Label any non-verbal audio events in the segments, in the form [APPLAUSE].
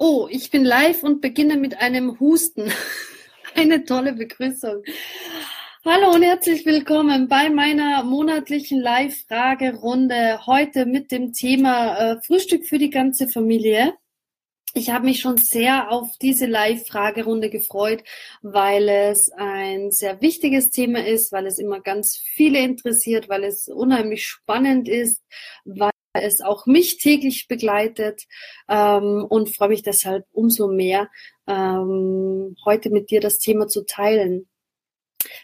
Oh, ich bin live und beginne mit einem Husten. [LAUGHS] Eine tolle Begrüßung. Hallo und herzlich willkommen bei meiner monatlichen Live-Fragerunde. Heute mit dem Thema äh, Frühstück für die ganze Familie. Ich habe mich schon sehr auf diese Live-Fragerunde gefreut, weil es ein sehr wichtiges Thema ist, weil es immer ganz viele interessiert, weil es unheimlich spannend ist, weil es auch mich täglich begleitet ähm, und freue mich deshalb umso mehr, ähm, heute mit dir das Thema zu teilen.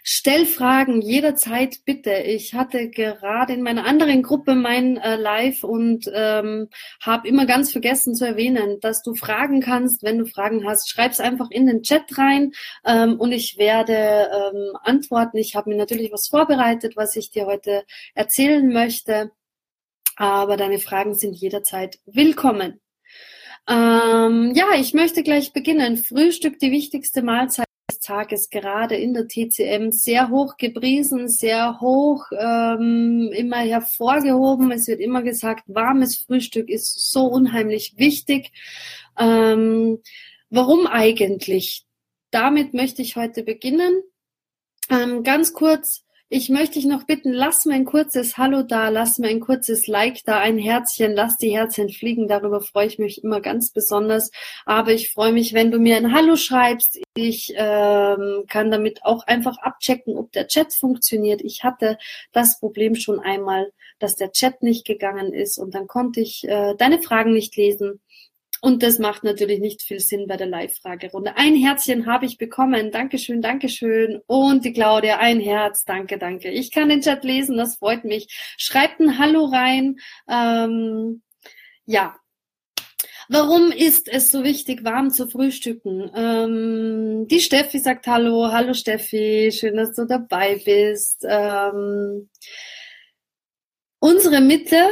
Stell Fragen jederzeit bitte. Ich hatte gerade in meiner anderen Gruppe mein äh, Live und ähm, habe immer ganz vergessen zu erwähnen, dass du fragen kannst, wenn du Fragen hast. Schreib's einfach in den Chat rein ähm, und ich werde ähm, antworten. Ich habe mir natürlich was vorbereitet, was ich dir heute erzählen möchte aber deine Fragen sind jederzeit willkommen. Ähm, ja, ich möchte gleich beginnen. Frühstück, die wichtigste Mahlzeit des Tages, gerade in der TCM, sehr hoch gepriesen, sehr hoch ähm, immer hervorgehoben. Es wird immer gesagt, warmes Frühstück ist so unheimlich wichtig. Ähm, warum eigentlich? Damit möchte ich heute beginnen. Ähm, ganz kurz, ich möchte dich noch bitten, lass mir ein kurzes Hallo da, lass mir ein kurzes Like da, ein Herzchen, lass die Herzchen fliegen. Darüber freue ich mich immer ganz besonders. Aber ich freue mich, wenn du mir ein Hallo schreibst. Ich ähm, kann damit auch einfach abchecken, ob der Chat funktioniert. Ich hatte das Problem schon einmal, dass der Chat nicht gegangen ist und dann konnte ich äh, deine Fragen nicht lesen. Und das macht natürlich nicht viel Sinn bei der Live-Fragerunde. Ein Herzchen habe ich bekommen. Dankeschön, Dankeschön. Und die Claudia, ein Herz. Danke, danke. Ich kann den Chat lesen, das freut mich. Schreibt ein Hallo rein. Ähm, ja. Warum ist es so wichtig, warm zu frühstücken? Ähm, die Steffi sagt Hallo. Hallo Steffi, schön, dass du dabei bist. Ähm, unsere Mitte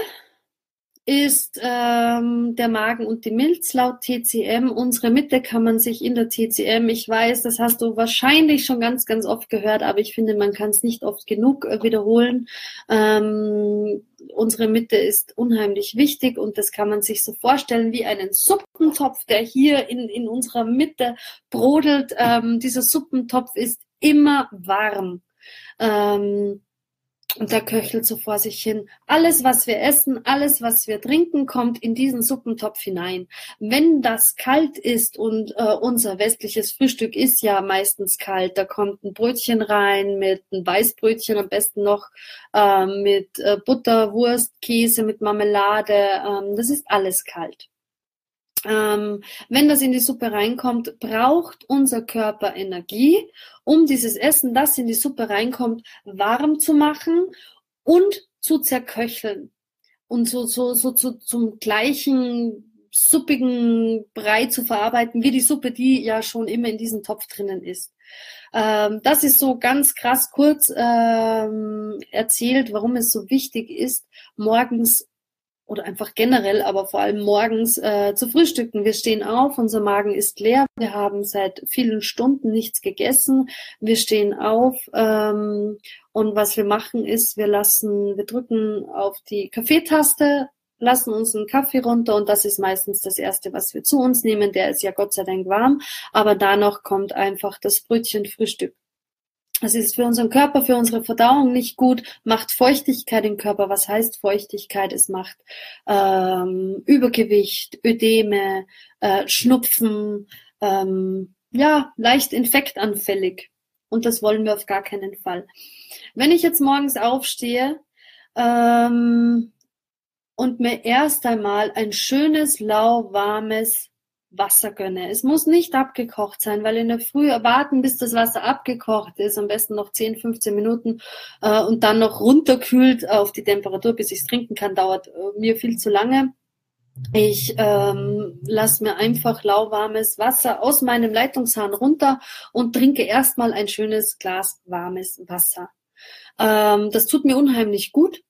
ist ähm, der Magen und die Milz laut TCM. Unsere Mitte kann man sich in der TCM, ich weiß, das hast du wahrscheinlich schon ganz, ganz oft gehört, aber ich finde, man kann es nicht oft genug äh, wiederholen. Ähm, unsere Mitte ist unheimlich wichtig und das kann man sich so vorstellen wie einen Suppentopf, der hier in, in unserer Mitte brodelt. Ähm, dieser Suppentopf ist immer warm. Ähm, und da köchelt so vor sich hin. Alles, was wir essen, alles, was wir trinken, kommt in diesen Suppentopf hinein. Wenn das kalt ist und äh, unser westliches Frühstück ist ja meistens kalt, da kommt ein Brötchen rein mit ein Weißbrötchen, am besten noch äh, mit äh, Butter, Wurst, Käse, mit Marmelade. Ähm, das ist alles kalt. Ähm, wenn das in die Suppe reinkommt, braucht unser Körper Energie, um dieses Essen, das in die Suppe reinkommt, warm zu machen und zu zerköcheln und so, so, so zu, zum gleichen suppigen Brei zu verarbeiten, wie die Suppe, die ja schon immer in diesem Topf drinnen ist. Ähm, das ist so ganz krass kurz ähm, erzählt, warum es so wichtig ist, morgens oder einfach generell, aber vor allem morgens äh, zu frühstücken. Wir stehen auf, unser Magen ist leer, wir haben seit vielen Stunden nichts gegessen, wir stehen auf ähm, und was wir machen ist, wir lassen, wir drücken auf die Kaffeetaste, lassen uns einen Kaffee runter und das ist meistens das Erste, was wir zu uns nehmen. Der ist ja Gott sei Dank warm, aber danach kommt einfach das Brötchen Frühstück. Es ist für unseren Körper, für unsere Verdauung nicht gut, macht Feuchtigkeit im Körper. Was heißt Feuchtigkeit? Es macht ähm, Übergewicht, Ödeme, äh, Schnupfen, ähm, ja, leicht infektanfällig. Und das wollen wir auf gar keinen Fall. Wenn ich jetzt morgens aufstehe ähm, und mir erst einmal ein schönes, lauwarmes Wasser gönne. Es muss nicht abgekocht sein, weil in der Früh warten, bis das Wasser abgekocht ist, am besten noch 10, 15 Minuten äh, und dann noch runterkühlt auf die Temperatur, bis ich es trinken kann, dauert äh, mir viel zu lange. Ich ähm, lasse mir einfach lauwarmes Wasser aus meinem Leitungshahn runter und trinke erstmal ein schönes Glas warmes Wasser. Ähm, das tut mir unheimlich gut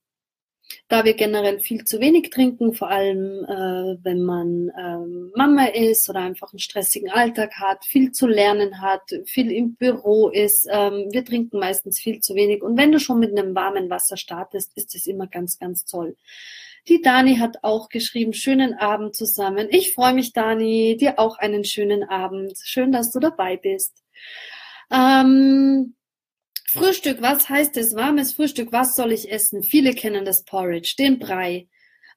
da wir generell viel zu wenig trinken, vor allem äh, wenn man ähm, Mama ist oder einfach einen stressigen Alltag hat, viel zu lernen hat, viel im Büro ist. Ähm, wir trinken meistens viel zu wenig. Und wenn du schon mit einem warmen Wasser startest, ist es immer ganz, ganz toll. Die Dani hat auch geschrieben, schönen Abend zusammen. Ich freue mich, Dani, dir auch einen schönen Abend. Schön, dass du dabei bist. Ähm, Frühstück, was heißt es? Warmes Frühstück, was soll ich essen? Viele kennen das Porridge, den Brei,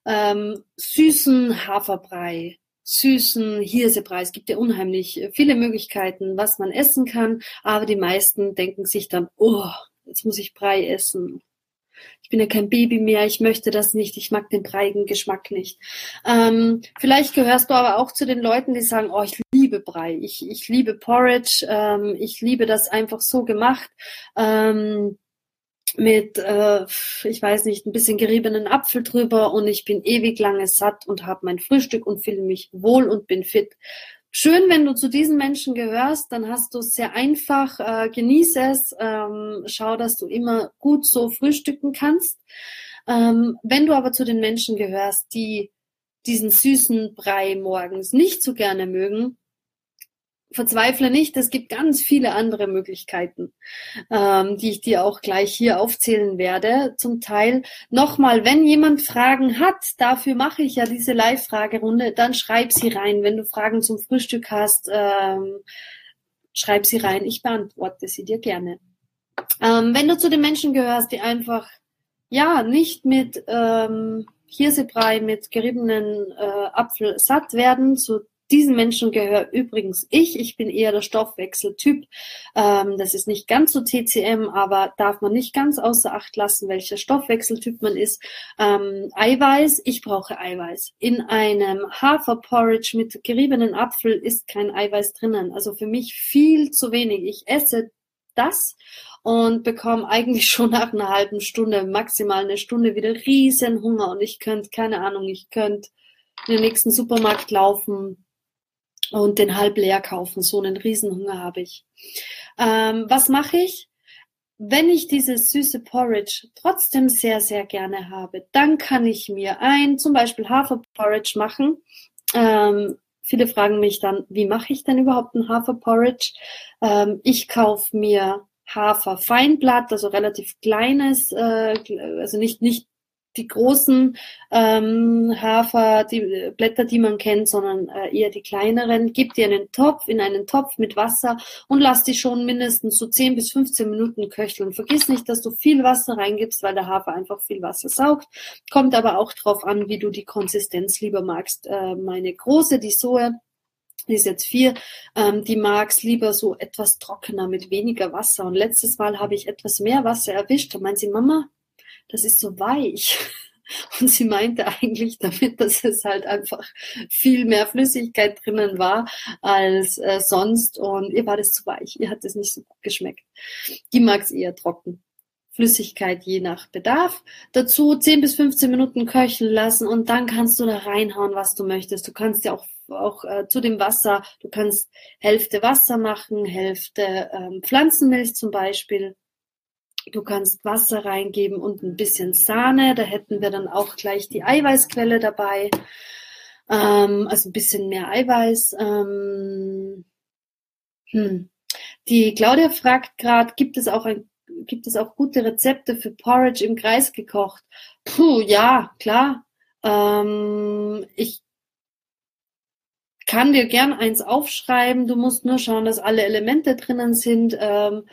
ähm, süßen Haferbrei, süßen Hirsebrei. Es gibt ja unheimlich viele Möglichkeiten, was man essen kann, aber die meisten denken sich dann, oh, jetzt muss ich Brei essen ich bin ja kein Baby mehr, ich möchte das nicht, ich mag den breigen Geschmack nicht. Ähm, vielleicht gehörst du aber auch zu den Leuten, die sagen, oh, ich liebe Brei, ich, ich liebe Porridge, ähm, ich liebe das einfach so gemacht. Ähm, mit, äh, ich weiß nicht, ein bisschen geriebenen Apfel drüber und ich bin ewig lange satt und habe mein Frühstück und fühle mich wohl und bin fit. Schön, wenn du zu diesen Menschen gehörst, dann hast du es sehr einfach, äh, genieße es, ähm, schau, dass du immer gut so frühstücken kannst. Ähm, wenn du aber zu den Menschen gehörst, die diesen süßen Brei morgens nicht so gerne mögen, verzweifle nicht, es gibt ganz viele andere Möglichkeiten, ähm, die ich dir auch gleich hier aufzählen werde. Zum Teil nochmal, wenn jemand Fragen hat, dafür mache ich ja diese Live-Fragerunde, dann schreib sie rein. Wenn du Fragen zum Frühstück hast, ähm, schreib sie rein. Ich beantworte sie dir gerne. Ähm, wenn du zu den Menschen gehörst, die einfach ja nicht mit ähm, Hirsebrei mit geriebenen äh, Apfel satt werden, zu diesen Menschen gehöre übrigens ich. Ich bin eher der Stoffwechseltyp. Ähm, das ist nicht ganz so TCM, aber darf man nicht ganz außer Acht lassen, welcher Stoffwechseltyp man ist. Ähm, Eiweiß, ich brauche Eiweiß. In einem Haferporridge mit geriebenen Apfel ist kein Eiweiß drinnen. Also für mich viel zu wenig. Ich esse das und bekomme eigentlich [LAUGHS] schon nach einer halben Stunde, maximal eine Stunde wieder riesen Hunger und ich könnte, keine Ahnung, ich könnte in den nächsten Supermarkt laufen, und den halb leer kaufen. So einen Riesenhunger habe ich. Ähm, was mache ich? Wenn ich dieses süße Porridge trotzdem sehr, sehr gerne habe, dann kann ich mir ein zum Beispiel Haferporridge machen. Ähm, viele fragen mich dann, wie mache ich denn überhaupt ein Haferporridge? Ähm, ich kaufe mir Haferfeinblatt, also relativ kleines, äh, also nicht, nicht die großen ähm, Hafer, die Blätter, die man kennt, sondern äh, eher die kleineren. Gib die in einen Topf, in einen Topf mit Wasser und lass die schon mindestens so 10 bis 15 Minuten köcheln. Vergiss nicht, dass du viel Wasser reingibst, weil der Hafer einfach viel Wasser saugt. Kommt aber auch drauf an, wie du die Konsistenz lieber magst. Äh, meine große, die Soe, die ist jetzt vier, ähm, die mag's lieber so etwas trockener mit weniger Wasser. Und letztes Mal habe ich etwas mehr Wasser erwischt. Da meint sie, Mama, das ist so weich. [LAUGHS] Und sie meinte eigentlich damit, dass es halt einfach viel mehr Flüssigkeit drinnen war als äh, sonst. Und ihr war das zu weich. Ihr hat es nicht so gut geschmeckt. Die mag es eher trocken. Flüssigkeit je nach Bedarf. Dazu 10 bis 15 Minuten köcheln lassen und dann kannst du da reinhauen, was du möchtest. Du kannst ja auch, auch äh, zu dem Wasser, du kannst Hälfte Wasser machen, Hälfte ähm, Pflanzenmilch zum Beispiel Du kannst Wasser reingeben und ein bisschen Sahne. Da hätten wir dann auch gleich die Eiweißquelle dabei. Ähm, also ein bisschen mehr Eiweiß. Ähm, hm. Die Claudia fragt gerade, gibt es auch gibt es auch gute Rezepte für Porridge im Kreis gekocht? Puh, ja, klar. Ähm, ich kann dir gern eins aufschreiben. Du musst nur schauen, dass alle Elemente drinnen sind. Ähm,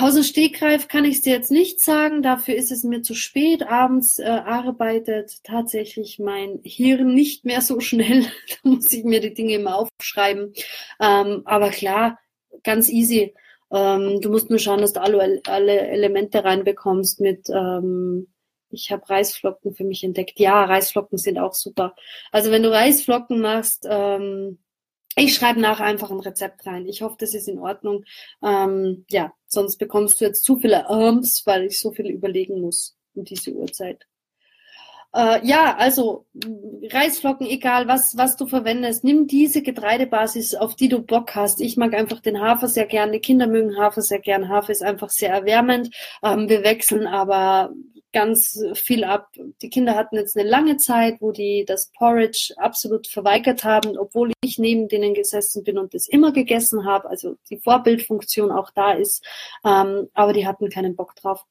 aus dem Stegreif kann ich es dir jetzt nicht sagen, dafür ist es mir zu spät. Abends äh, arbeitet tatsächlich mein Hirn nicht mehr so schnell. [LAUGHS] da muss ich mir die Dinge immer aufschreiben. Ähm, aber klar, ganz easy. Ähm, du musst nur schauen, dass du alle, alle Elemente reinbekommst mit ähm, ich habe Reisflocken für mich entdeckt. Ja, Reisflocken sind auch super. Also wenn du Reisflocken machst, ähm, ich schreibe nachher einfach ein Rezept rein. Ich hoffe, das ist in Ordnung. Ähm, ja, sonst bekommst du jetzt zu viele Arms, weil ich so viel überlegen muss um diese Uhrzeit. Äh, ja, also Reisflocken, egal was, was du verwendest, nimm diese Getreidebasis, auf die du Bock hast. Ich mag einfach den Hafer sehr gerne. Kinder mögen Hafer sehr gern. Hafer ist einfach sehr erwärmend. Ähm, wir wechseln aber ganz viel ab. Die Kinder hatten jetzt eine lange Zeit, wo die das Porridge absolut verweigert haben, obwohl ich neben denen gesessen bin und das immer gegessen habe. Also die Vorbildfunktion auch da ist, ähm, aber die hatten keinen Bock drauf.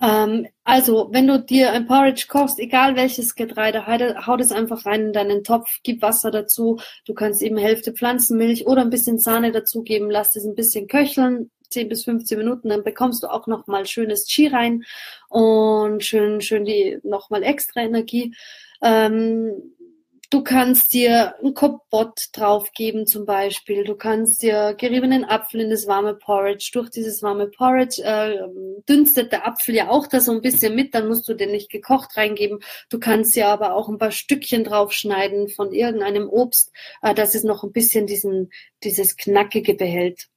Ähm, also, wenn du dir ein Porridge kochst, egal welches Getreide, hau das einfach rein in deinen Topf, gib Wasser dazu. Du kannst eben Hälfte Pflanzenmilch oder ein bisschen Sahne dazugeben, lass das ein bisschen köcheln, 10 bis 15 Minuten, dann bekommst du auch nochmal schönes Chi rein und schön, schön die nochmal extra Energie. Ähm, Du kannst dir ein Kompott draufgeben zum Beispiel. Du kannst dir geriebenen Apfel in das warme Porridge. Durch dieses warme Porridge äh, dünstet der Apfel ja auch da so ein bisschen mit. Dann musst du den nicht gekocht reingeben. Du kannst dir aber auch ein paar Stückchen draufschneiden von irgendeinem Obst, äh, dass es noch ein bisschen diesen, dieses Knackige behält.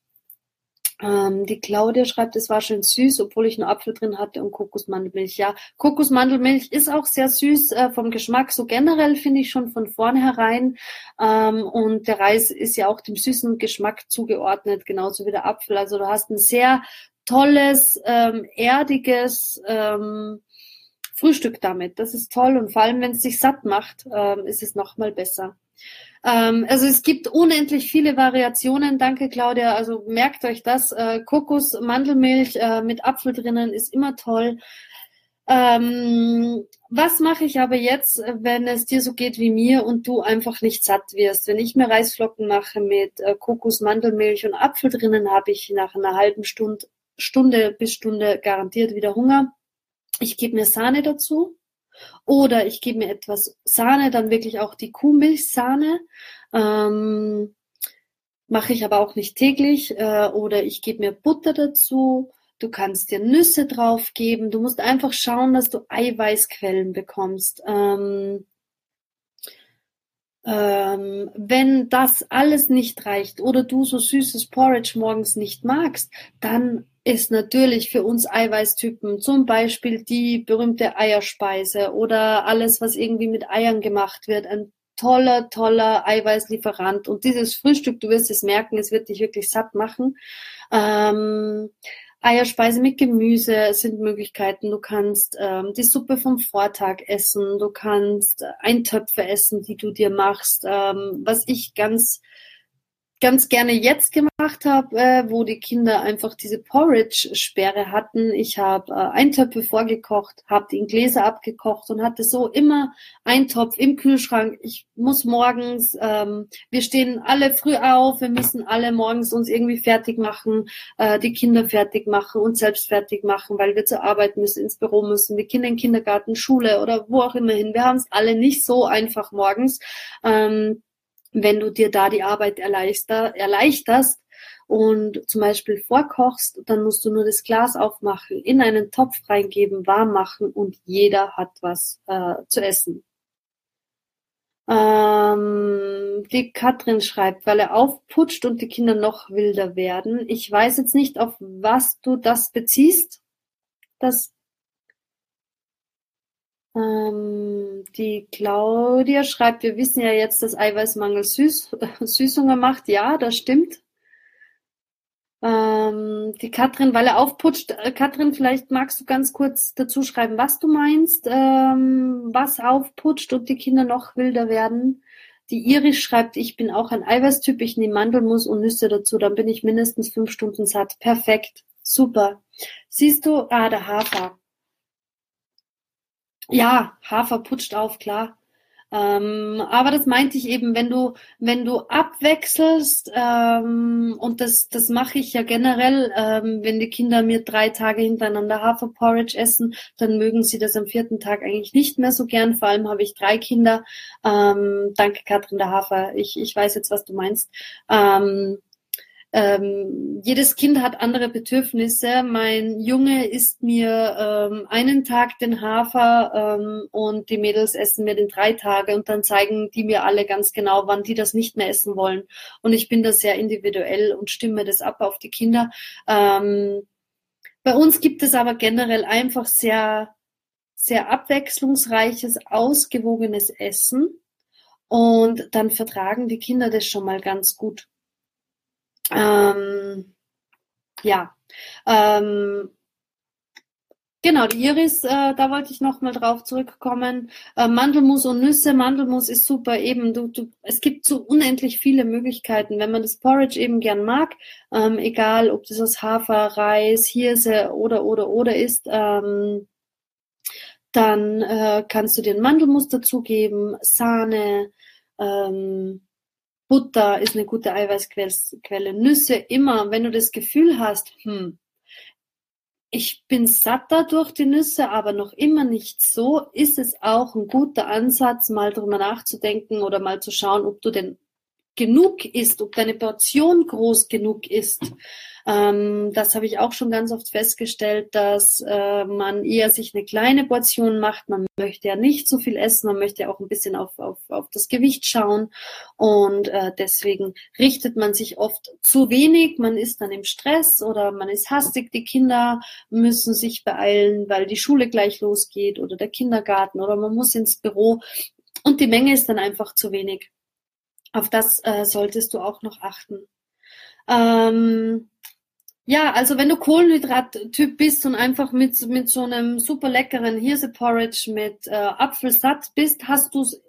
Ähm, die Claudia schreibt, es war schön süß, obwohl ich nur Apfel drin hatte und Kokosmandelmilch. Ja, Kokosmandelmilch ist auch sehr süß äh, vom Geschmack. So generell finde ich schon von vornherein. Ähm, und der Reis ist ja auch dem süßen Geschmack zugeordnet, genauso wie der Apfel. Also du hast ein sehr tolles, ähm, erdiges ähm, Frühstück damit. Das ist toll und vor allem, wenn es sich satt macht, ähm, ist es noch mal besser. Ähm, also es gibt unendlich viele Variationen. Danke, Claudia. Also merkt euch das. Äh, Kokos, Mandelmilch äh, mit Apfel drinnen ist immer toll. Ähm, was mache ich aber jetzt, wenn es dir so geht wie mir und du einfach nicht satt wirst? Wenn ich mir Reisflocken mache mit äh, Kokos, Mandelmilch und Apfel drinnen, habe ich nach einer halben Stunde, Stunde bis Stunde garantiert wieder Hunger. Ich gebe mir Sahne dazu. Oder ich gebe mir etwas Sahne, dann wirklich auch die Kuhmilchsahne. Ähm, Mache ich aber auch nicht täglich. Äh, oder ich gebe mir Butter dazu. Du kannst dir Nüsse drauf geben. Du musst einfach schauen, dass du Eiweißquellen bekommst. Ähm, ähm, wenn das alles nicht reicht oder du so süßes Porridge morgens nicht magst, dann ist natürlich für uns Eiweißtypen zum Beispiel die berühmte Eierspeise oder alles, was irgendwie mit Eiern gemacht wird, ein toller, toller Eiweißlieferant. Und dieses Frühstück, du wirst es merken, es wird dich wirklich satt machen. Ähm, Eierspeise mit Gemüse sind Möglichkeiten. Du kannst ähm, die Suppe vom Vortag essen. Du kannst Eintöpfe essen, die du dir machst. Ähm, was ich ganz ganz gerne jetzt gemacht habe, äh, wo die Kinder einfach diese Porridge-Sperre hatten. Ich habe äh, Eintöpfe vorgekocht, habe die in Gläser abgekocht und hatte so immer einen Topf im Kühlschrank. Ich muss morgens, ähm, wir stehen alle früh auf, wir müssen alle morgens uns irgendwie fertig machen, äh, die Kinder fertig machen und selbst fertig machen, weil wir zur Arbeit müssen, ins Büro müssen, die Kinder in Kindergarten, Schule oder wo auch immer hin. Wir haben es alle nicht so einfach morgens. Ähm, wenn du dir da die Arbeit erleichterst und zum Beispiel vorkochst, dann musst du nur das Glas aufmachen, in einen Topf reingeben, warm machen und jeder hat was äh, zu essen. Ähm, die Katrin schreibt, weil er aufputscht und die Kinder noch wilder werden. Ich weiß jetzt nicht, auf was du das beziehst, das ähm, die Claudia schreibt, wir wissen ja jetzt, dass Eiweißmangel Süß, [LAUGHS] Süßhunger macht. Ja, das stimmt. Ähm, die Katrin, weil er aufputscht. Äh, Katrin, vielleicht magst du ganz kurz dazu schreiben, was du meinst, ähm, was aufputscht und die Kinder noch wilder werden. Die Iris schreibt, ich bin auch ein Eiweißtyp, ich nehme Mandelmus und Nüsse dazu, dann bin ich mindestens fünf Stunden satt. Perfekt, super. Siehst du, ah, der Hafer. Ja, Hafer putscht auf, klar. Ähm, aber das meinte ich eben, wenn du, wenn du abwechselst, ähm, und das, das mache ich ja generell, ähm, wenn die Kinder mir drei Tage hintereinander Haferporridge essen, dann mögen sie das am vierten Tag eigentlich nicht mehr so gern. Vor allem habe ich drei Kinder. Ähm, danke, Katrin der Hafer. Ich, ich weiß jetzt, was du meinst. Ähm, ähm, jedes Kind hat andere Bedürfnisse. Mein Junge isst mir ähm, einen Tag den Hafer ähm, und die Mädels essen mir den drei Tage und dann zeigen die mir alle ganz genau, wann die das nicht mehr essen wollen. Und ich bin da sehr individuell und stimme das ab auf die Kinder. Ähm, bei uns gibt es aber generell einfach sehr, sehr abwechslungsreiches, ausgewogenes Essen. Und dann vertragen die Kinder das schon mal ganz gut. Ähm, ja, ähm, Genau, die Iris, äh, da wollte ich noch mal drauf zurückkommen. Äh, Mandelmus und Nüsse. Mandelmus ist super eben. Du, du, es gibt so unendlich viele Möglichkeiten, wenn man das Porridge eben gern mag. Ähm, egal, ob das aus Hafer, Reis, Hirse oder oder oder ist. Ähm, dann äh, kannst du dir ein Mandelmus dazugeben, Sahne, ähm, Butter ist eine gute Eiweißquelle, Nüsse immer, wenn du das Gefühl hast, hm, ich bin satter durch die Nüsse, aber noch immer nicht so, ist es auch ein guter Ansatz, mal drüber nachzudenken oder mal zu schauen, ob du denn genug isst, ob deine Portion groß genug ist. Ähm, das habe ich auch schon ganz oft festgestellt, dass äh, man eher sich eine kleine Portion macht. Man möchte ja nicht so viel essen, man möchte ja auch ein bisschen auf, auf, auf das Gewicht schauen. Und äh, deswegen richtet man sich oft zu wenig. Man ist dann im Stress oder man ist hastig. Die Kinder müssen sich beeilen, weil die Schule gleich losgeht oder der Kindergarten oder man muss ins Büro. Und die Menge ist dann einfach zu wenig. Auf das äh, solltest du auch noch achten. Ähm, ja, also wenn du Kohlenhydrat-Typ bist und einfach mit, mit so einem super leckeren Hirse-Porridge mit äh, Apfelsatz bist, hast du es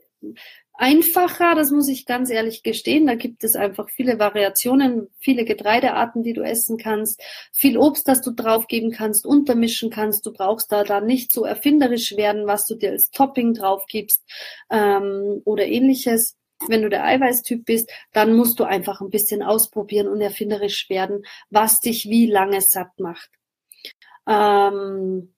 einfacher, das muss ich ganz ehrlich gestehen. Da gibt es einfach viele Variationen, viele Getreidearten, die du essen kannst, viel Obst, das du draufgeben kannst, untermischen kannst. Du brauchst da dann nicht so erfinderisch werden, was du dir als Topping draufgibst ähm, oder ähnliches wenn du der Eiweißtyp bist, dann musst du einfach ein bisschen ausprobieren und erfinderisch werden, was dich wie lange satt macht. Ähm,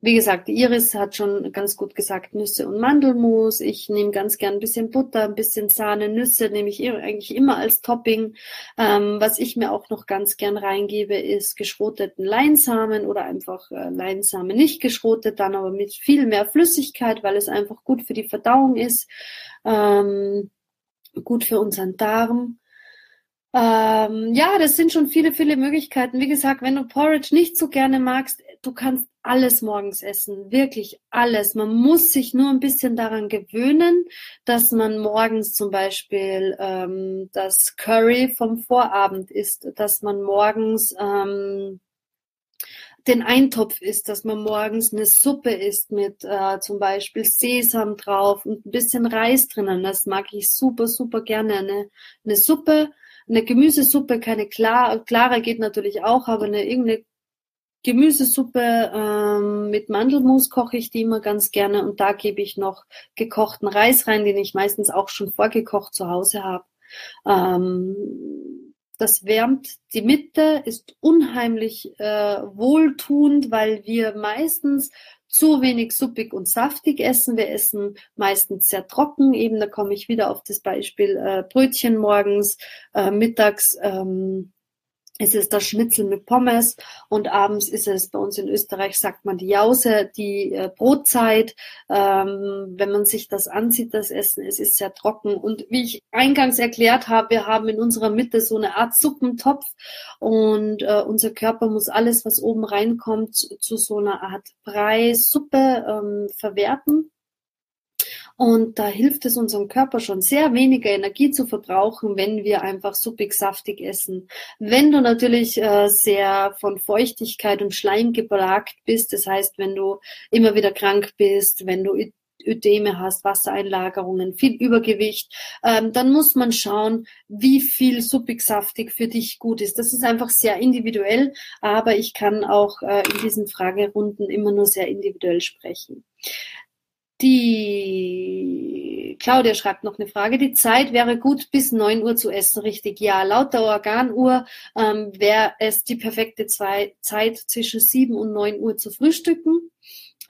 wie gesagt, Iris hat schon ganz gut gesagt, Nüsse und Mandelmus. Ich nehme ganz gern ein bisschen Butter, ein bisschen Sahne, Nüsse nehme ich eigentlich immer als Topping. Ähm, was ich mir auch noch ganz gern reingebe, ist geschroteten Leinsamen oder einfach äh, Leinsamen nicht geschrotet, dann aber mit viel mehr Flüssigkeit, weil es einfach gut für die Verdauung ist, ähm, gut für unseren Darm. Ähm, ja, das sind schon viele, viele Möglichkeiten. Wie gesagt, wenn du Porridge nicht so gerne magst, du kannst alles morgens essen, wirklich alles. Man muss sich nur ein bisschen daran gewöhnen, dass man morgens zum Beispiel ähm, das Curry vom Vorabend isst, dass man morgens ähm, den Eintopf isst, dass man morgens eine Suppe isst mit äh, zum Beispiel Sesam drauf und ein bisschen Reis drinnen. Das mag ich super, super gerne. Eine, eine Suppe, eine Gemüsesuppe, keine klar, klare geht natürlich auch, aber eine irgendeine Gemüsesuppe ähm, mit Mandelmus koche ich die immer ganz gerne und da gebe ich noch gekochten Reis rein, den ich meistens auch schon vorgekocht zu Hause habe. Ähm, das wärmt die Mitte, ist unheimlich äh, wohltuend, weil wir meistens zu wenig suppig und saftig essen. Wir essen meistens sehr trocken. Eben, da komme ich wieder auf das Beispiel äh, Brötchen morgens, äh, mittags ähm, es ist das Schnitzel mit Pommes und abends ist es bei uns in Österreich, sagt man die Jause, die äh, Brotzeit. Ähm, wenn man sich das ansieht, das Essen, es ist sehr trocken. Und wie ich eingangs erklärt habe, wir haben in unserer Mitte so eine Art Suppentopf und äh, unser Körper muss alles, was oben reinkommt, zu, zu so einer Art Brei, Suppe ähm, verwerten. Und da hilft es unserem Körper schon sehr weniger Energie zu verbrauchen, wenn wir einfach suppig saftig essen. Wenn du natürlich äh, sehr von Feuchtigkeit und Schleim geplagt bist, das heißt, wenn du immer wieder krank bist, wenn du Ödeme hast, Wassereinlagerungen, viel Übergewicht, ähm, dann muss man schauen, wie viel suppig saftig für dich gut ist. Das ist einfach sehr individuell, aber ich kann auch äh, in diesen Fragerunden immer nur sehr individuell sprechen. Die Claudia schreibt noch eine Frage. Die Zeit wäre gut, bis neun Uhr zu essen, richtig? Ja, laut der Organuhr ähm, wäre es die perfekte zwei, Zeit zwischen sieben und neun Uhr zu frühstücken.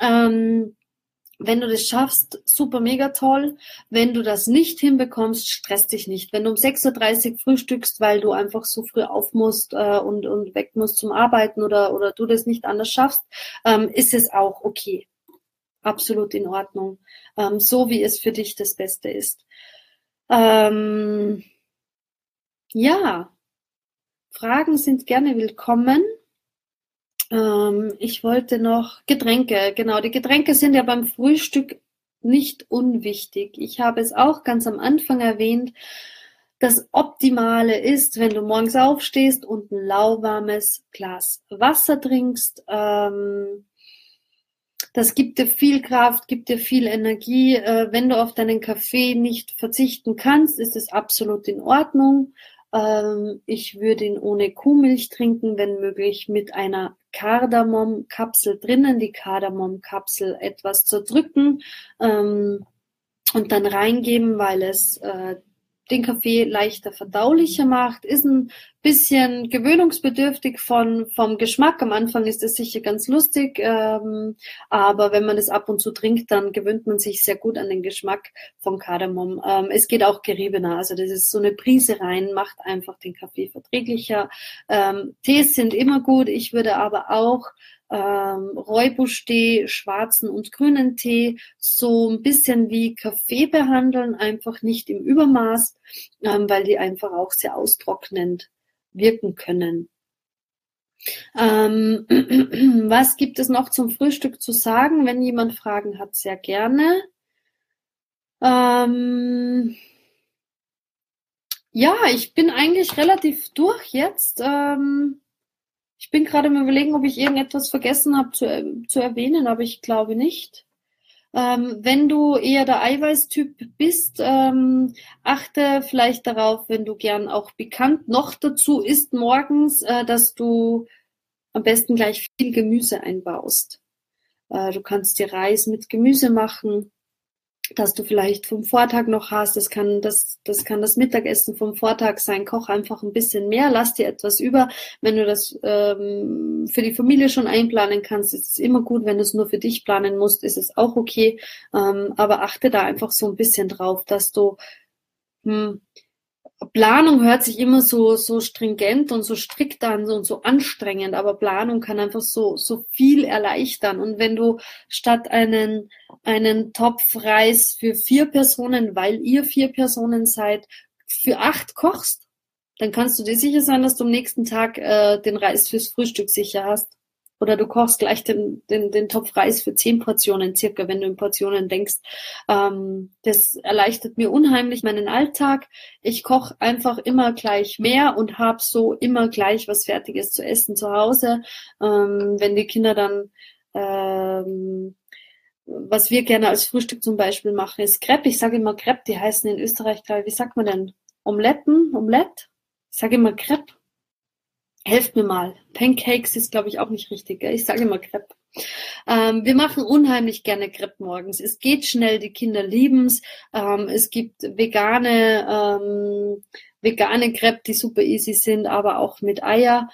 Ähm, wenn du das schaffst, super mega toll. Wenn du das nicht hinbekommst, stress dich nicht. Wenn du um 6.30 Uhr frühstückst, weil du einfach so früh auf musst äh, und, und weg musst zum Arbeiten oder, oder du das nicht anders schaffst, ähm, ist es auch okay absolut in Ordnung, ähm, so wie es für dich das Beste ist. Ähm, ja, Fragen sind gerne willkommen. Ähm, ich wollte noch Getränke, genau, die Getränke sind ja beim Frühstück nicht unwichtig. Ich habe es auch ganz am Anfang erwähnt. Das Optimale ist, wenn du morgens aufstehst und ein lauwarmes Glas Wasser trinkst. Ähm, Das gibt dir viel Kraft, gibt dir viel Energie. Äh, wenn du auf deinen Kaffee nicht verzichten kannst, ist es absolut in Ordnung. Ähm, ich würde ihn ohne Kuhmilch trinken, wenn möglich mit einer Kardamomkapsel drinnen, die Kardamomkapsel etwas zerdrücken ähm, und dann reingeben, weil es äh, den Kaffee leichter verdaulicher macht, ist ein bisschen gewöhnungsbedürftig von, vom Geschmack. Am Anfang ist es sicher ganz lustig, ähm, aber wenn man es ab und zu trinkt, dann gewöhnt man sich sehr gut an den Geschmack vom Kardamom. Ähm, es geht auch geriebener, also das ist so eine Prise rein, macht einfach den Kaffee verträglicher. Ähm, Tees sind immer gut, ich würde aber auch ähm, Räubusch-Tee, schwarzen und grünen Tee so ein bisschen wie Kaffee behandeln, einfach nicht im Übermaß, ähm, weil die einfach auch sehr austrocknend wirken können. Ähm, [CLEARS THROAT] was gibt es noch zum Frühstück zu sagen? Wenn jemand Fragen hat, sehr gerne. Ähm, ja, ich bin eigentlich relativ durch jetzt. Ähm, ich bin gerade im Überlegen, ob ich irgendetwas vergessen habe zu, äh, zu erwähnen, aber ich glaube nicht. Ähm, wenn du eher der Eiweißtyp bist, ähm, achte vielleicht darauf, wenn du gern auch bekannt noch dazu isst morgens, äh, dass du am besten gleich viel Gemüse einbaust. Äh, du kannst dir Reis mit Gemüse machen dass du vielleicht vom Vortag noch hast. Das kann das, das kann das Mittagessen vom Vortag sein. Koch einfach ein bisschen mehr, lass dir etwas über. Wenn du das ähm, für die Familie schon einplanen kannst, ist es immer gut. Wenn du es nur für dich planen musst, ist es auch okay. Ähm, aber achte da einfach so ein bisschen drauf, dass du hm, Planung hört sich immer so, so stringent und so strikt an und so anstrengend, aber Planung kann einfach so, so viel erleichtern. Und wenn du statt einen, einen Topf Reis für vier Personen, weil ihr vier Personen seid, für acht kochst, dann kannst du dir sicher sein, dass du am nächsten Tag äh, den Reis fürs Frühstück sicher hast. Oder du kochst gleich den, den, den Topf Reis für zehn Portionen circa, wenn du in Portionen denkst. Ähm, das erleichtert mir unheimlich meinen Alltag. Ich koche einfach immer gleich mehr und habe so immer gleich was Fertiges zu essen zu Hause. Ähm, wenn die Kinder dann ähm, was wir gerne als Frühstück zum Beispiel machen, ist Crepe. Ich sage immer Crepe, die heißen in Österreich, wie sagt man denn? Omeletten? Omelette? Ich sage immer Crepe. Helft mir mal. Pancakes ist, glaube ich, auch nicht richtig. Gell? Ich sage immer Crepe. Ähm, wir machen unheimlich gerne Crepe morgens. Es geht schnell, die Kinder lieben's. Ähm, es gibt vegane, ähm, vegane Crepe, die super easy sind, aber auch mit Eier.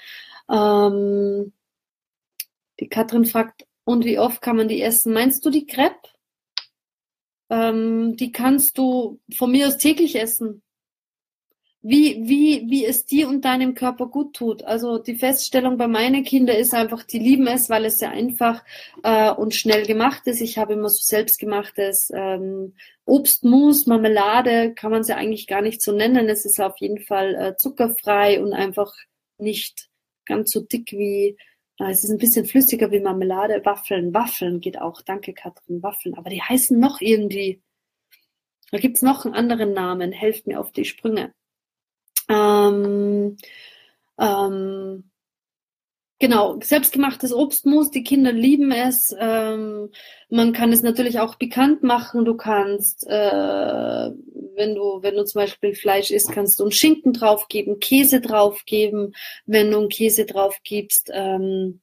Ähm, die Katrin fragt, und wie oft kann man die essen? Meinst du die Crepe? Ähm, die kannst du von mir aus täglich essen wie, wie, wie es dir und deinem Körper gut tut. Also die Feststellung bei meinen Kindern ist einfach, die lieben es, weil es sehr einfach äh, und schnell gemacht ist. Ich habe immer so selbstgemachtes ähm, Obstmus, Marmelade, kann man sie eigentlich gar nicht so nennen. Es ist auf jeden Fall äh, zuckerfrei und einfach nicht ganz so dick wie, äh, es ist ein bisschen flüssiger wie Marmelade. Waffeln, Waffeln geht auch. Danke, Katrin, Waffeln. Aber die heißen noch irgendwie. Da gibt's noch einen anderen Namen. Helft mir auf die Sprünge. Ähm, ähm, Genau, selbstgemachtes Obstmus, die Kinder lieben es. Ähm, man kann es natürlich auch bekannt machen. Du kannst, äh, wenn du, wenn du zum Beispiel Fleisch isst, kannst du einen Schinken draufgeben, Käse draufgeben. Wenn du einen Käse draufgibst, ähm,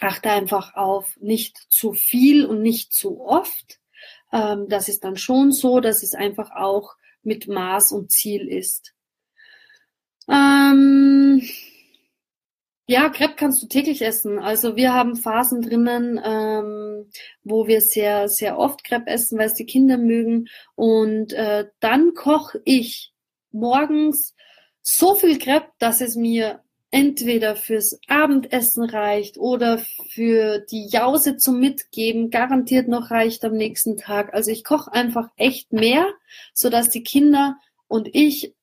achte einfach auf nicht zu viel und nicht zu oft. Ähm, das ist dann schon so, dass es einfach auch mit Maß und Ziel ist. Ähm, ja, Crepe kannst du täglich essen. Also wir haben Phasen drinnen, ähm, wo wir sehr, sehr oft Crepe essen, weil es die Kinder mögen. Und äh, dann koche ich morgens so viel Crepe, dass es mir entweder fürs Abendessen reicht oder für die Jause zum Mitgeben garantiert noch reicht am nächsten Tag. Also ich koche einfach echt mehr, so dass die Kinder und ich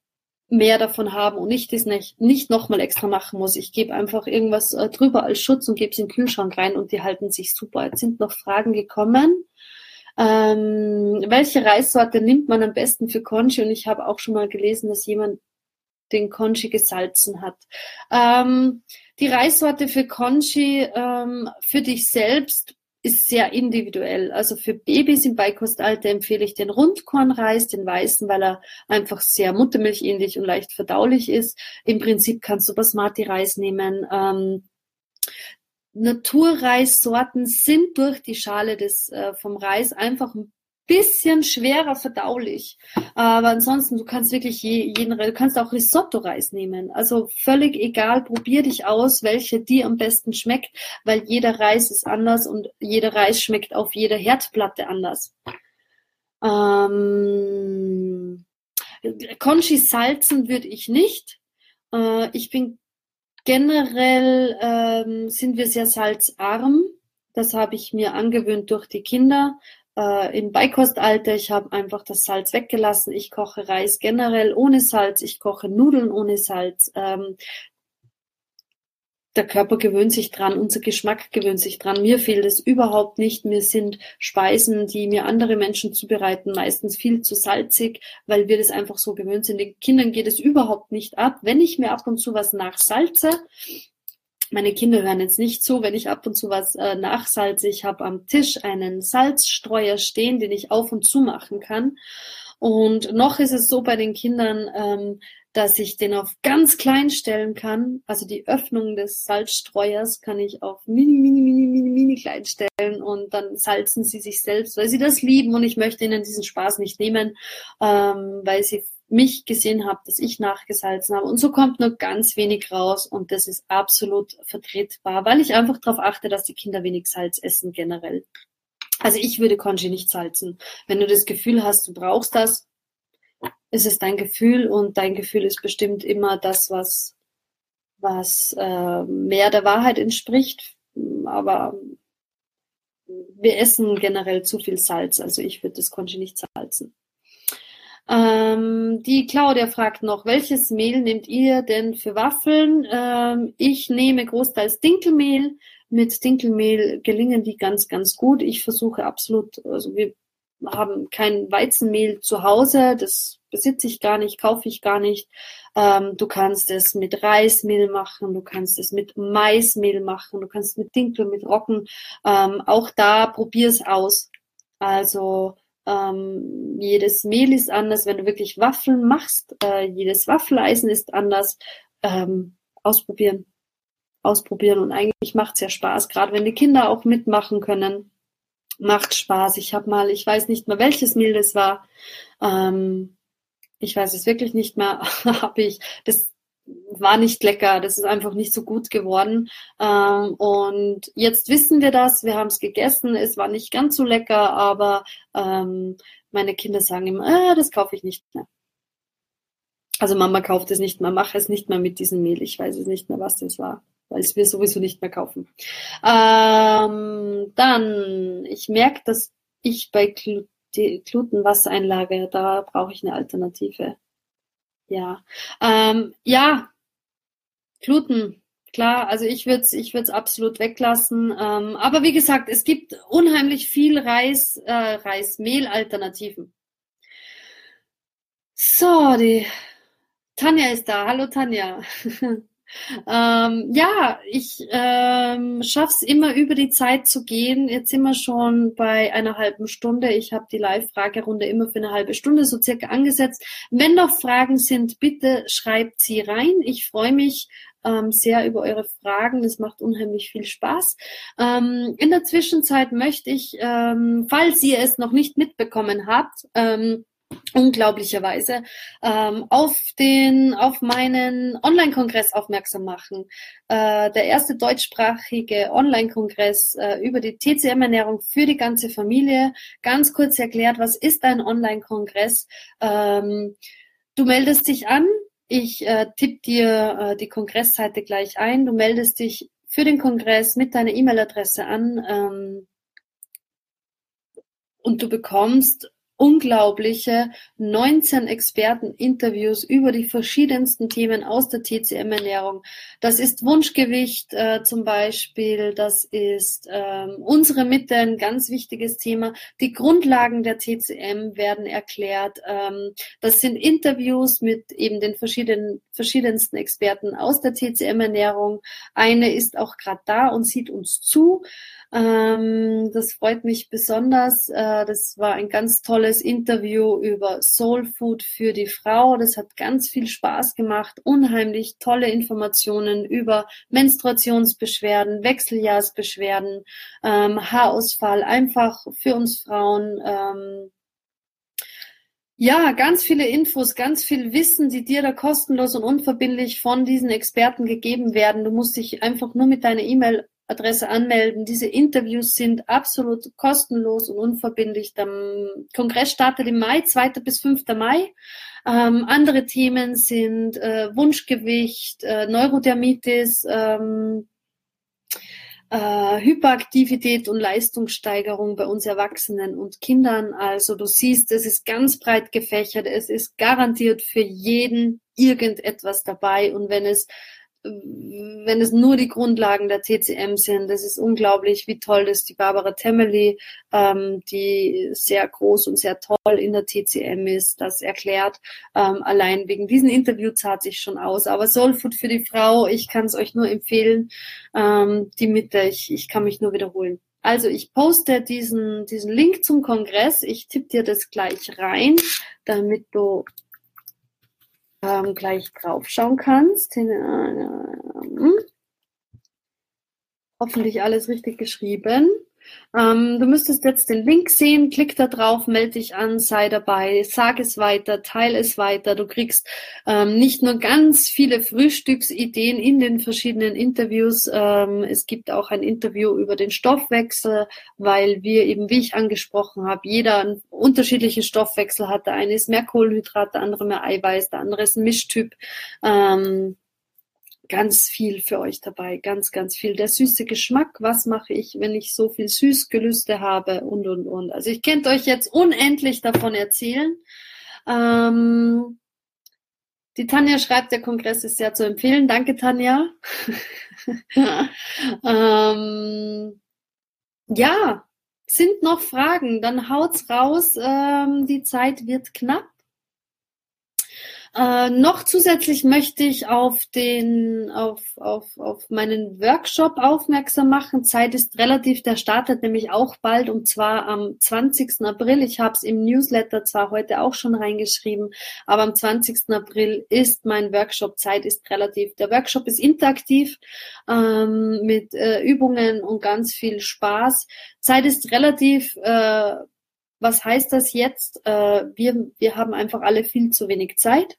mehr davon haben und ich das nicht, nicht nochmal extra machen muss. Ich gebe einfach irgendwas äh, drüber als Schutz und gebe es in den Kühlschrank rein und die halten sich super. Jetzt sind noch Fragen gekommen. Ähm, welche Reissorte nimmt man am besten für Conchi? Und ich habe auch schon mal gelesen, dass jemand den Conchi gesalzen hat. Ähm, die Reissorte für Conchi ähm, für dich selbst ist sehr individuell. Also für Babys im Beikostalter empfehle ich den Rundkornreis, den weißen, weil er einfach sehr muttermilchähnlich und leicht verdaulich ist. Im Prinzip kannst du Basmati-Reis nehmen. Ähm, Naturreissorten sind durch die Schale des, äh, vom Reis einfach ein bisschen schwerer verdaulich. Aber ansonsten, du kannst wirklich je, jeden, du kannst auch Risotto-Reis nehmen. Also völlig egal, probier dich aus, welche dir am besten schmeckt, weil jeder Reis ist anders und jeder Reis schmeckt auf jeder Herdplatte anders. Ähm, Conchi salzen würde ich nicht. Äh, ich bin generell ähm, sind wir sehr salzarm. Das habe ich mir angewöhnt durch die Kinder äh, im Beikostalter. Ich habe einfach das Salz weggelassen. Ich koche Reis generell ohne Salz. Ich koche Nudeln ohne Salz. Ähm, der Körper gewöhnt sich dran, unser Geschmack gewöhnt sich dran. Mir fehlt es überhaupt nicht. Mir sind Speisen, die mir andere Menschen zubereiten, meistens viel zu salzig, weil wir das einfach so gewöhnt sind. Den Kindern geht es überhaupt nicht ab. Wenn ich mir ab und zu was nachsalze, meine Kinder hören jetzt nicht zu, wenn ich ab und zu was äh, nachsalze. Ich habe am Tisch einen Salzstreuer stehen, den ich auf und zu machen kann. Und noch ist es so bei den Kindern, ähm, dass ich den auf ganz klein stellen kann. Also die Öffnung des Salzstreuers kann ich auf mini, mini, mini, mini, mini klein stellen und dann salzen sie sich selbst, weil sie das lieben und ich möchte ihnen diesen Spaß nicht nehmen, ähm, weil sie mich gesehen habe, dass ich nachgesalzen habe. Und so kommt nur ganz wenig raus und das ist absolut vertretbar, weil ich einfach darauf achte, dass die Kinder wenig Salz essen generell. Also ich würde Conchi nicht salzen. Wenn du das Gefühl hast, du brauchst das, ist es dein Gefühl und dein Gefühl ist bestimmt immer das, was, was äh, mehr der Wahrheit entspricht. Aber wir essen generell zu viel Salz, also ich würde das Conchi nicht salzen. Die Claudia fragt noch, welches Mehl nehmt ihr denn für Waffeln? Ähm, ich nehme großteils Dinkelmehl. Mit Dinkelmehl gelingen die ganz, ganz gut. Ich versuche absolut, also wir haben kein Weizenmehl zu Hause, das besitze ich gar nicht, kaufe ich gar nicht. Ähm, du kannst es mit Reismehl machen, du kannst es mit Maismehl machen, du kannst mit Dinkel, mit Roggen. Ähm, auch da probier es aus. Also ähm, jedes Mehl ist anders. Wenn du wirklich Waffeln machst, äh, jedes Waffeleisen ist anders. Ähm, ausprobieren. Ausprobieren. Und eigentlich macht es ja Spaß, gerade wenn die Kinder auch mitmachen können. Macht Spaß. Ich habe mal, ich weiß nicht mehr, welches Mehl das war. Ähm, ich weiß es wirklich nicht mehr, [LAUGHS] habe ich das war nicht lecker, das ist einfach nicht so gut geworden. Ähm, und jetzt wissen wir das, wir haben es gegessen, es war nicht ganz so lecker, aber ähm, meine Kinder sagen immer, äh, das kaufe ich nicht mehr. Also Mama kauft es nicht mehr, mache es nicht mehr mit diesem Mehl. Ich weiß es nicht mehr, was das war, weil es wir sowieso nicht mehr kaufen. Ähm, dann, ich merke, dass ich bei Glutenwassereinlage, da brauche ich eine Alternative. Ja, ähm, ja, Gluten, klar, also ich würde es ich absolut weglassen. Ähm, aber wie gesagt, es gibt unheimlich viel Reis, äh, Reismehl-Alternativen. So, die Tanja ist da. Hallo Tanja. [LAUGHS] Ähm, ja, ich ähm, schaffe es immer über die Zeit zu gehen. Jetzt sind wir schon bei einer halben Stunde. Ich habe die Live-Fragerunde immer für eine halbe Stunde so circa angesetzt. Wenn noch Fragen sind, bitte schreibt sie rein. Ich freue mich ähm, sehr über eure Fragen. Das macht unheimlich viel Spaß. Ähm, in der Zwischenzeit möchte ich, ähm, falls ihr es noch nicht mitbekommen habt, ähm, unglaublicherweise ähm, auf den auf meinen Online-Kongress aufmerksam machen. Äh, der erste deutschsprachige Online-Kongress äh, über die TCM-Ernährung für die ganze Familie. Ganz kurz erklärt, was ist ein Online-Kongress? Ähm, du meldest dich an. Ich äh, tippe dir äh, die Kongressseite gleich ein. Du meldest dich für den Kongress mit deiner E-Mail-Adresse an ähm, und du bekommst unglaubliche 19 Experten-Interviews über die verschiedensten Themen aus der TCM-Ernährung. Das ist Wunschgewicht äh, zum Beispiel, das ist ähm, unsere Mitte, ein ganz wichtiges Thema. Die Grundlagen der TCM werden erklärt. Ähm, das sind Interviews mit eben den verschiedenen, verschiedensten Experten aus der TCM-Ernährung. Eine ist auch gerade da und sieht uns zu. Ähm, das freut mich besonders. Äh, das war ein ganz tolles Interview über Soul Food für die Frau. Das hat ganz viel Spaß gemacht. Unheimlich tolle Informationen über Menstruationsbeschwerden, Wechseljahrsbeschwerden, ähm, Haarausfall, einfach für uns Frauen. Ähm, ja, ganz viele Infos, ganz viel Wissen, die dir da kostenlos und unverbindlich von diesen Experten gegeben werden. Du musst dich einfach nur mit deiner E-Mail Adresse anmelden. Diese Interviews sind absolut kostenlos und unverbindlich. Der Kongress startet im Mai, 2. bis 5. Mai. Ähm, andere Themen sind äh, Wunschgewicht, äh, Neurodermitis, ähm, äh, Hyperaktivität und Leistungssteigerung bei uns Erwachsenen und Kindern. Also du siehst, es ist ganz breit gefächert. Es ist garantiert für jeden irgendetwas dabei. Und wenn es wenn es nur die Grundlagen der TCM sind, das ist unglaublich, wie toll das die Barbara Temmeli, ähm, die sehr groß und sehr toll in der TCM ist, das erklärt. Ähm, allein wegen diesen Interview zahlt sich schon aus. Aber Soul Food für die Frau, ich kann es euch nur empfehlen. Ähm, die Mitte, ich, ich kann mich nur wiederholen. Also ich poste diesen, diesen Link zum Kongress. Ich tippe dir das gleich rein, damit du ähm, gleich draufschauen kannst. Äh, hm. Hoffentlich alles richtig geschrieben. Ähm, du müsstest jetzt den Link sehen, klick da drauf, melde dich an, sei dabei, sag es weiter, teile es weiter. Du kriegst ähm, nicht nur ganz viele Frühstücksideen in den verschiedenen Interviews, ähm, es gibt auch ein Interview über den Stoffwechsel, weil wir eben, wie ich angesprochen habe, jeder einen unterschiedlichen Stoffwechsel hat. Der eine ist mehr Kohlenhydrat, der andere mehr Eiweiß, der andere ist ein Mischtyp. Ähm, ganz viel für euch dabei, ganz, ganz viel. Der süße Geschmack, was mache ich, wenn ich so viel Süßgelüste habe und, und, und. Also ich könnte euch jetzt unendlich davon erzählen. Ähm, die Tanja schreibt, der Kongress ist sehr zu empfehlen. Danke, Tanja. [LAUGHS] ähm, ja, sind noch Fragen? Dann haut's raus. Ähm, die Zeit wird knapp. Äh, noch zusätzlich möchte ich auf den, auf, auf, auf meinen Workshop aufmerksam machen. Zeit ist relativ, der startet nämlich auch bald und zwar am 20. April. Ich habe es im Newsletter zwar heute auch schon reingeschrieben, aber am 20. April ist mein Workshop. Zeit ist relativ. Der Workshop ist interaktiv ähm, mit äh, Übungen und ganz viel Spaß. Zeit ist relativ. Äh, was heißt das jetzt? Äh, wir, wir haben einfach alle viel zu wenig Zeit.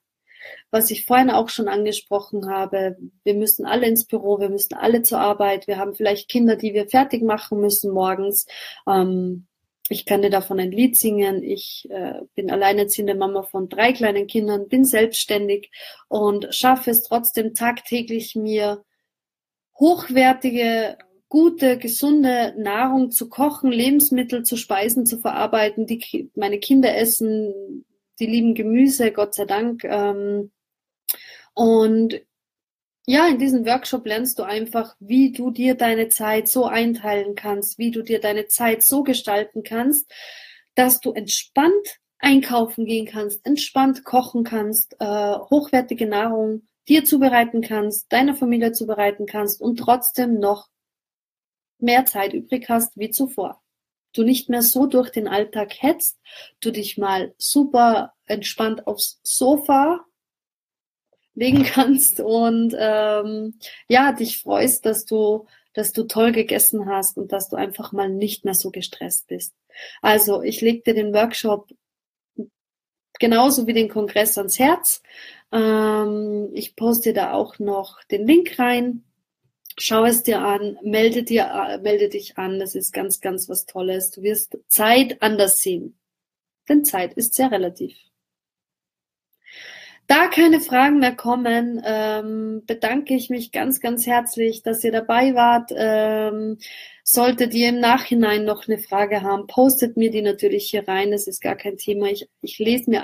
Was ich vorhin auch schon angesprochen habe, wir müssen alle ins Büro, wir müssen alle zur Arbeit, wir haben vielleicht Kinder, die wir fertig machen müssen morgens. Ähm, ich kann dir davon ein Lied singen. Ich äh, bin alleinerziehende Mama von drei kleinen Kindern, bin selbstständig und schaffe es trotzdem tagtäglich mir hochwertige gute, gesunde Nahrung zu kochen, Lebensmittel zu speisen, zu verarbeiten, die meine Kinder essen, die lieben Gemüse, Gott sei Dank. Ähm, und ja, in diesem Workshop lernst du einfach, wie du dir deine Zeit so einteilen kannst, wie du dir deine Zeit so gestalten kannst, dass du entspannt einkaufen gehen kannst, entspannt kochen kannst, äh, hochwertige Nahrung dir zubereiten kannst, deiner Familie zubereiten kannst und trotzdem noch mehr Zeit übrig hast wie zuvor. Du nicht mehr so durch den Alltag hetzt, du dich mal super entspannt aufs Sofa legen kannst und ähm, ja, dich freust, dass du, dass du toll gegessen hast und dass du einfach mal nicht mehr so gestresst bist. Also ich leg dir den Workshop genauso wie den Kongress ans Herz. Ähm, ich poste da auch noch den Link rein. Schau es dir an, melde dir, äh, melde dich an. Das ist ganz, ganz was Tolles. Du wirst Zeit anders sehen. Denn Zeit ist sehr relativ. Da keine Fragen mehr kommen, ähm, bedanke ich mich ganz, ganz herzlich, dass ihr dabei wart. Ähm, solltet ihr im Nachhinein noch eine Frage haben, postet mir die natürlich hier rein. Das ist gar kein Thema. Ich, ich lese mir